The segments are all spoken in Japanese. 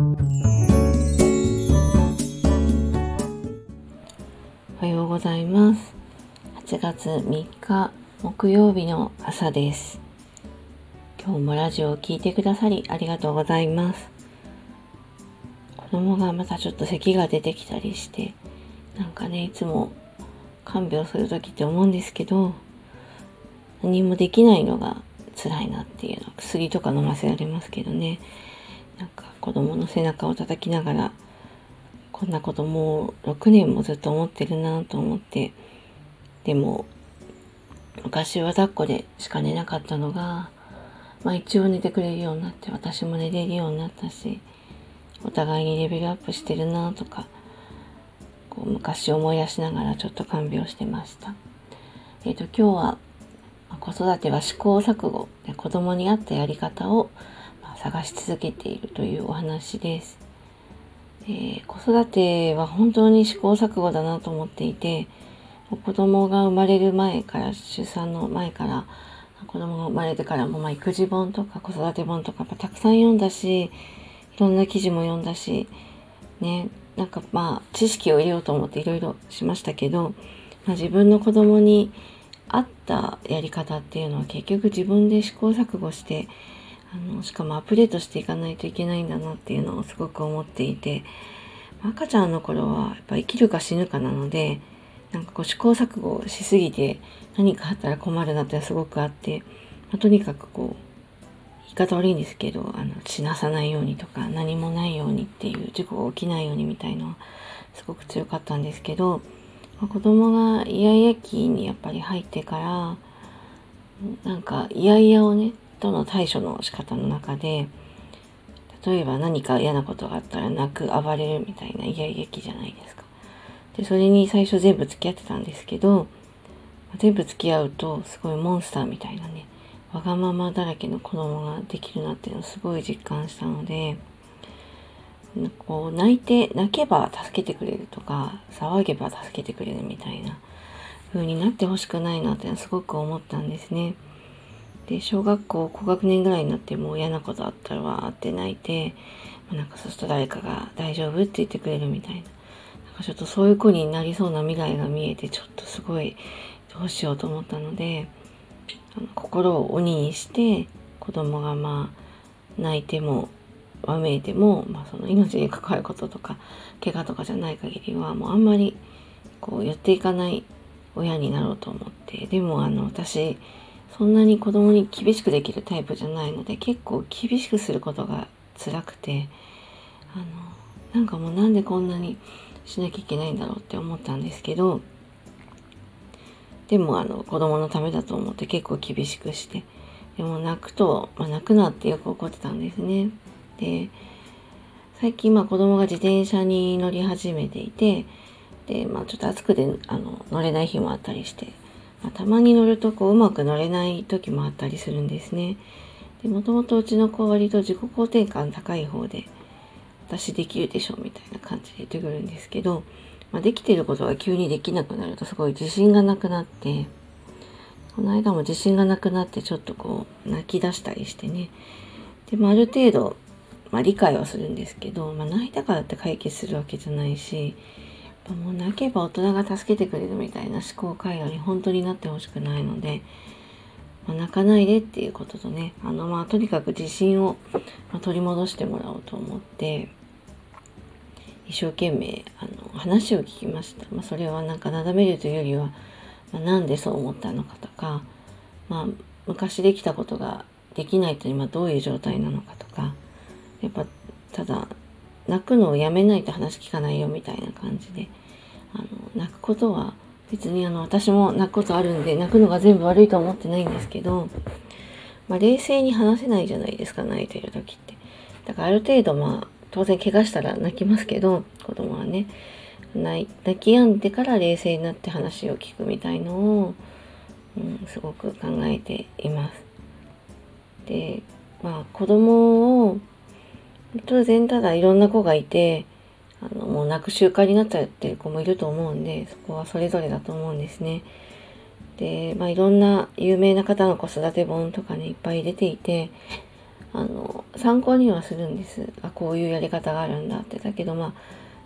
おはようございます。8月3日木曜日の朝です。今日もラジオを聴いてくださりありがとうございます。子供がまたちょっと咳が出てきたりしてなんかねいつも看病する時って思うんですけど何もできないのが辛いなっていうのは薬とか飲ませられますけどね。なんか子供の背中を叩きながらこんなこともう6年もずっと思ってるなと思ってでも昔は抱っこでしか寝なかったのが、まあ、一応寝てくれるようになって私も寝れるようになったしお互いにレベルアップしてるなとかこう昔思い出しながらちょっと看病してました。えっ、ー、と今日は子育ては試行錯誤で子供に合ったやり方を探し続けているというお話です。えー、子育ては本当に試行錯誤だなと思っていて子供が生まれる前から出産の前から子供が生まれてからも、まあ、育児本とか子育て本とかたくさん読んだしいろんな記事も読んだしねなんかまあ知識を入れようと思っていろいろしましたけど、まあ、自分の子供に合ったやり方っていうのは結局自分で試行錯誤してあのしかもアップデートしていかないといけないんだなっていうのをすごく思っていて赤ちゃんの頃はやっぱ生きるか死ぬかなのでなんかこう試行錯誤しすぎて何かあったら困るなってすごくあって、まあ、とにかくこう言い方悪いんですけどあの死なさないようにとか何もないようにっていう事故が起きないようにみたいのはすごく強かったんですけど、まあ、子供がイヤイヤ期にやっぱり入ってからなんかイヤイヤをねとの対処の仕方の中で例えば何か嫌なことがあったら泣く暴れるみたいなイヤイヤ期じゃないですか。でそれに最初全部付き合ってたんですけど全部付き合うとすごいモンスターみたいなねわがままだらけの子供ができるなっていうのをすごい実感したのでこう泣いて泣けば助けてくれるとか騒げば助けてくれるみたいな風になってほしくないなっていうのはすごく思ったんですね。で小学校高学年ぐらいになってもう嫌なことあったらわーって泣いてまなんかそうすると誰かが大丈夫って言ってくれるみたいな。なんかちょっとそういう子になりそうな未来が見えてちょっとすごいどうしようと思ったのであの心を鬼にして子供がまあ泣いてもわめいても、まあ、その命に関わることとか怪我とかじゃない限りはもうあんまりこう寄っていかない親になろうと思ってでもあの私そんなに子供に厳しくできるタイプじゃないので結構厳しくすることが辛くてあのなんかもうなんでこんなにしなきゃいけないんだろうって思ったんですけどでもあの子供のためだと思って結構厳しくしてでも泣くと、まあ、泣くなってよく怒ってたんですね。で最近まあ子供が自転車に乗り始めていてで、まあ、ちょっと暑くてあの乗れない日もあったりして、まあ、たまに乗るとこううまく乗れない時もあったりするんですね。でもともとうちの子割と自己肯定感高い方で私できるでしょみたいな感じで言ってくるんですけどまあ、できてることが急にできなくなるとすごい自信がなくなってこの間も自信がなくなってちょっとこう泣き出したりしてね。でもある程度、まあ、理解はするんですけど、まあ、泣いたからって解決するわけじゃないしもう泣けば大人が助けてくれるみたいな思考回路に本当になってほしくないので、まあ、泣かないでっていうこととねあのまあとにかく自信を取り戻してもらおうと思って一生懸命あの話を聞きました。まあ、それはなんかなだめるというよりは、まあ、なんでそう思ったのかとか、まあ、昔できたことができないと今どういう状態なのかとか、やっぱただ泣くのをやめないと話聞かないよみたいな感じで、あの泣くことは別にあの私も泣くことあるんで泣くのが全部悪いとは思ってないんですけど、まあ、冷静に話せないじゃないですか泣いてる時って。だからある程度まあ当然怪我したら泣きますけど子供はね泣き止んでから冷静になって話を聞くみたいのを、うん、すごく考えています。でまあ子供を当然ただいろんな子がいてあのもう泣く習慣になっちゃってる子もいると思うんでそこはそれぞれだと思うんですね。でまあいろんな有名な方の子育て本とかねいっぱい出ていてあの参考にはするんですあこういうやり方があるんだってだけどまあ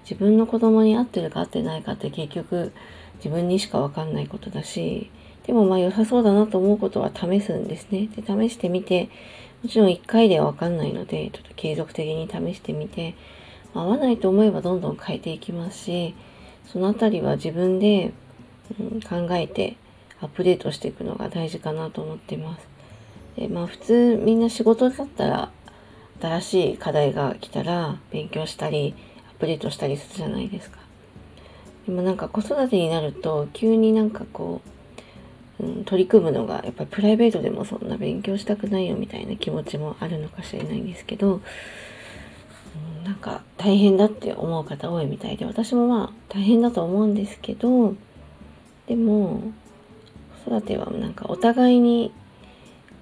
自分の子供に合ってるか合ってないかって結局自分にしか分かんないことだしでもまあ良さそうだなと思うことは試すんですねで試してみてもちろん1回では分かんないのでちょっと継続的に試してみて合わないと思えばどんどん変えていきますしそのあたりは自分で、うん、考えてアップデートしていくのが大事かなと思ってます。でまあ普通みんな仕事だったら新しい課題が来たら勉強したりアップデートしたりするじゃないですか。でもなんか子育てになると急になんかこう、うん、取り組むのがやっぱりプライベートでもそんな勉強したくないよみたいな気持ちもあるのかしれないんですけど、うん、なんか大変だって思う方多いみたいで私もまあ大変だと思うんですけどでも子育てはなんかお互いに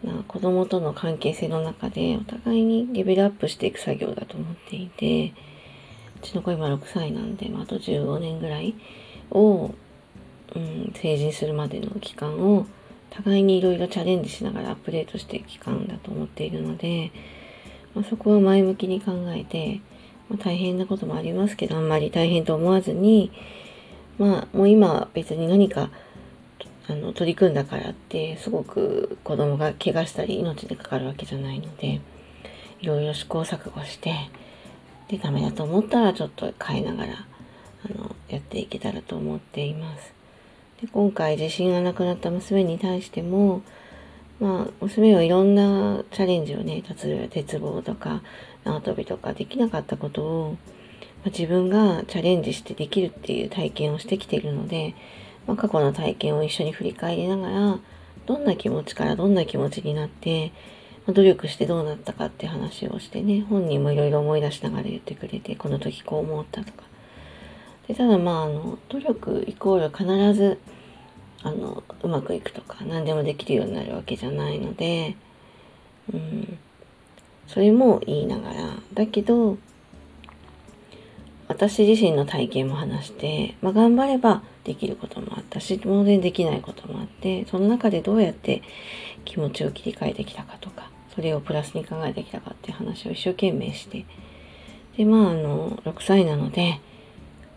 な子供との関係性の中でお互いにレベルアップしていく作業だと思っていてうちの子今6歳なんで、まあ、あと15年ぐらいを、うん、成人するまでの期間を互いにいろいろチャレンジしながらアップデートしていく期間だと思っているので、まあ、そこは前向きに考えて、まあ、大変なこともありますけどあんまり大変と思わずにまあもう今別に何かあの取り組んだからってすごく子供が怪我したり命にかかるわけじゃないのでいろいろ試行錯誤してでダメだと思ったらちょっと変えながらあのやっていけたらと思っています。で今回自信がなくなった娘に対してもまあ娘はいろんなチャレンジをね例えば鉄棒とか縄跳びとかできなかったことを、まあ、自分がチャレンジしてできるっていう体験をしてきているのでまあ、過去の体験を一緒に振り返りながら、どんな気持ちからどんな気持ちになって、まあ、努力してどうなったかって話をしてね、本人もいろいろ思い出しながら言ってくれて、この時こう思ったとか。でただまあ、あの、努力イコール必ず、あの、うまくいくとか、何でもできるようになるわけじゃないので、うん、それも言いながら、だけど、私自身の体験も話して、まあ、頑張ればできることもあったし、当然できないこともあって、その中でどうやって気持ちを切り替えてきたかとか、それをプラスに考えてきたかっていう話を一生懸命して、で、まあ、あの、6歳なので、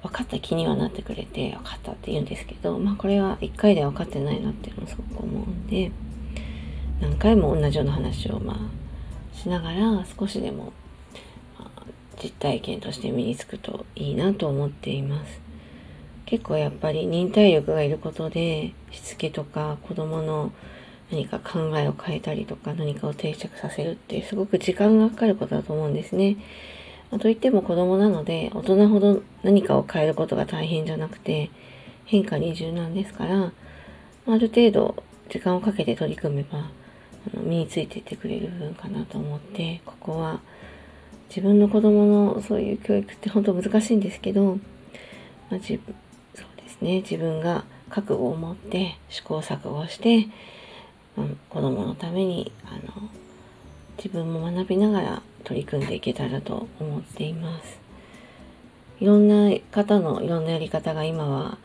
分かった気にはなってくれて、分かったって言うんですけど、まあ、これは1回では分かってないなっていうのをすごく思うんで、何回も同じような話を、まあ、しながら、少しでも実体験として身につくといいなと思っています。結構やっぱり忍耐力がいることでしつけとか子供の何か考えを変えたりとか何かを定着させるってすごく時間がかかることだと思うんですね。といっても子供なので大人ほど何かを変えることが大変じゃなくて変化に柔軟ですからある程度時間をかけて取り組めばあの身についていってくれる部分かなと思ってここは自分の子供のそういう教育って本当難しいんですけど、まあ、自そうですね自分が覚悟を持って試行錯誤して、まあ、子供のためにあの自分も学びながら取り組んでいけたらと思っています。いろんな方のいろんなやり方が今は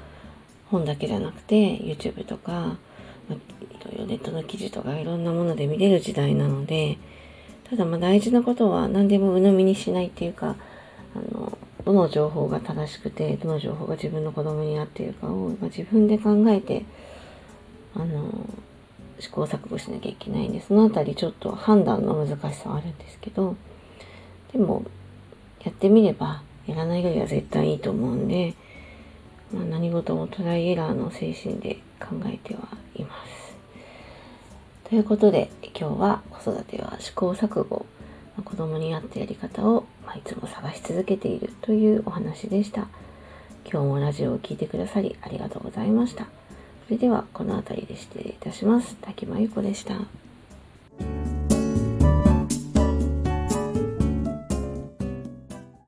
本だけじゃなくて YouTube とか、ネットの記事とかいろんなもので見れる時代なのでただまあ大事なことは何でも鵜呑みにしないっていうか、あの、どの情報が正しくて、どの情報が自分の子供に合っているかを、まあ、自分で考えて、あの、試行錯誤しなきゃいけないんで、そのあたりちょっと判断の難しさはあるんですけど、でも、やってみれば、やらないよりは絶対いいと思うんで、まあ、何事もトライエラーの精神で考えてはいます。ということで今日は子育ては試行錯誤。子供に合ったやり方を、まあ、いつも探し続けているというお話でした。今日もラジオを聴いてくださりありがとうございました。それではこの辺りで失礼いたします。滝真由子でした。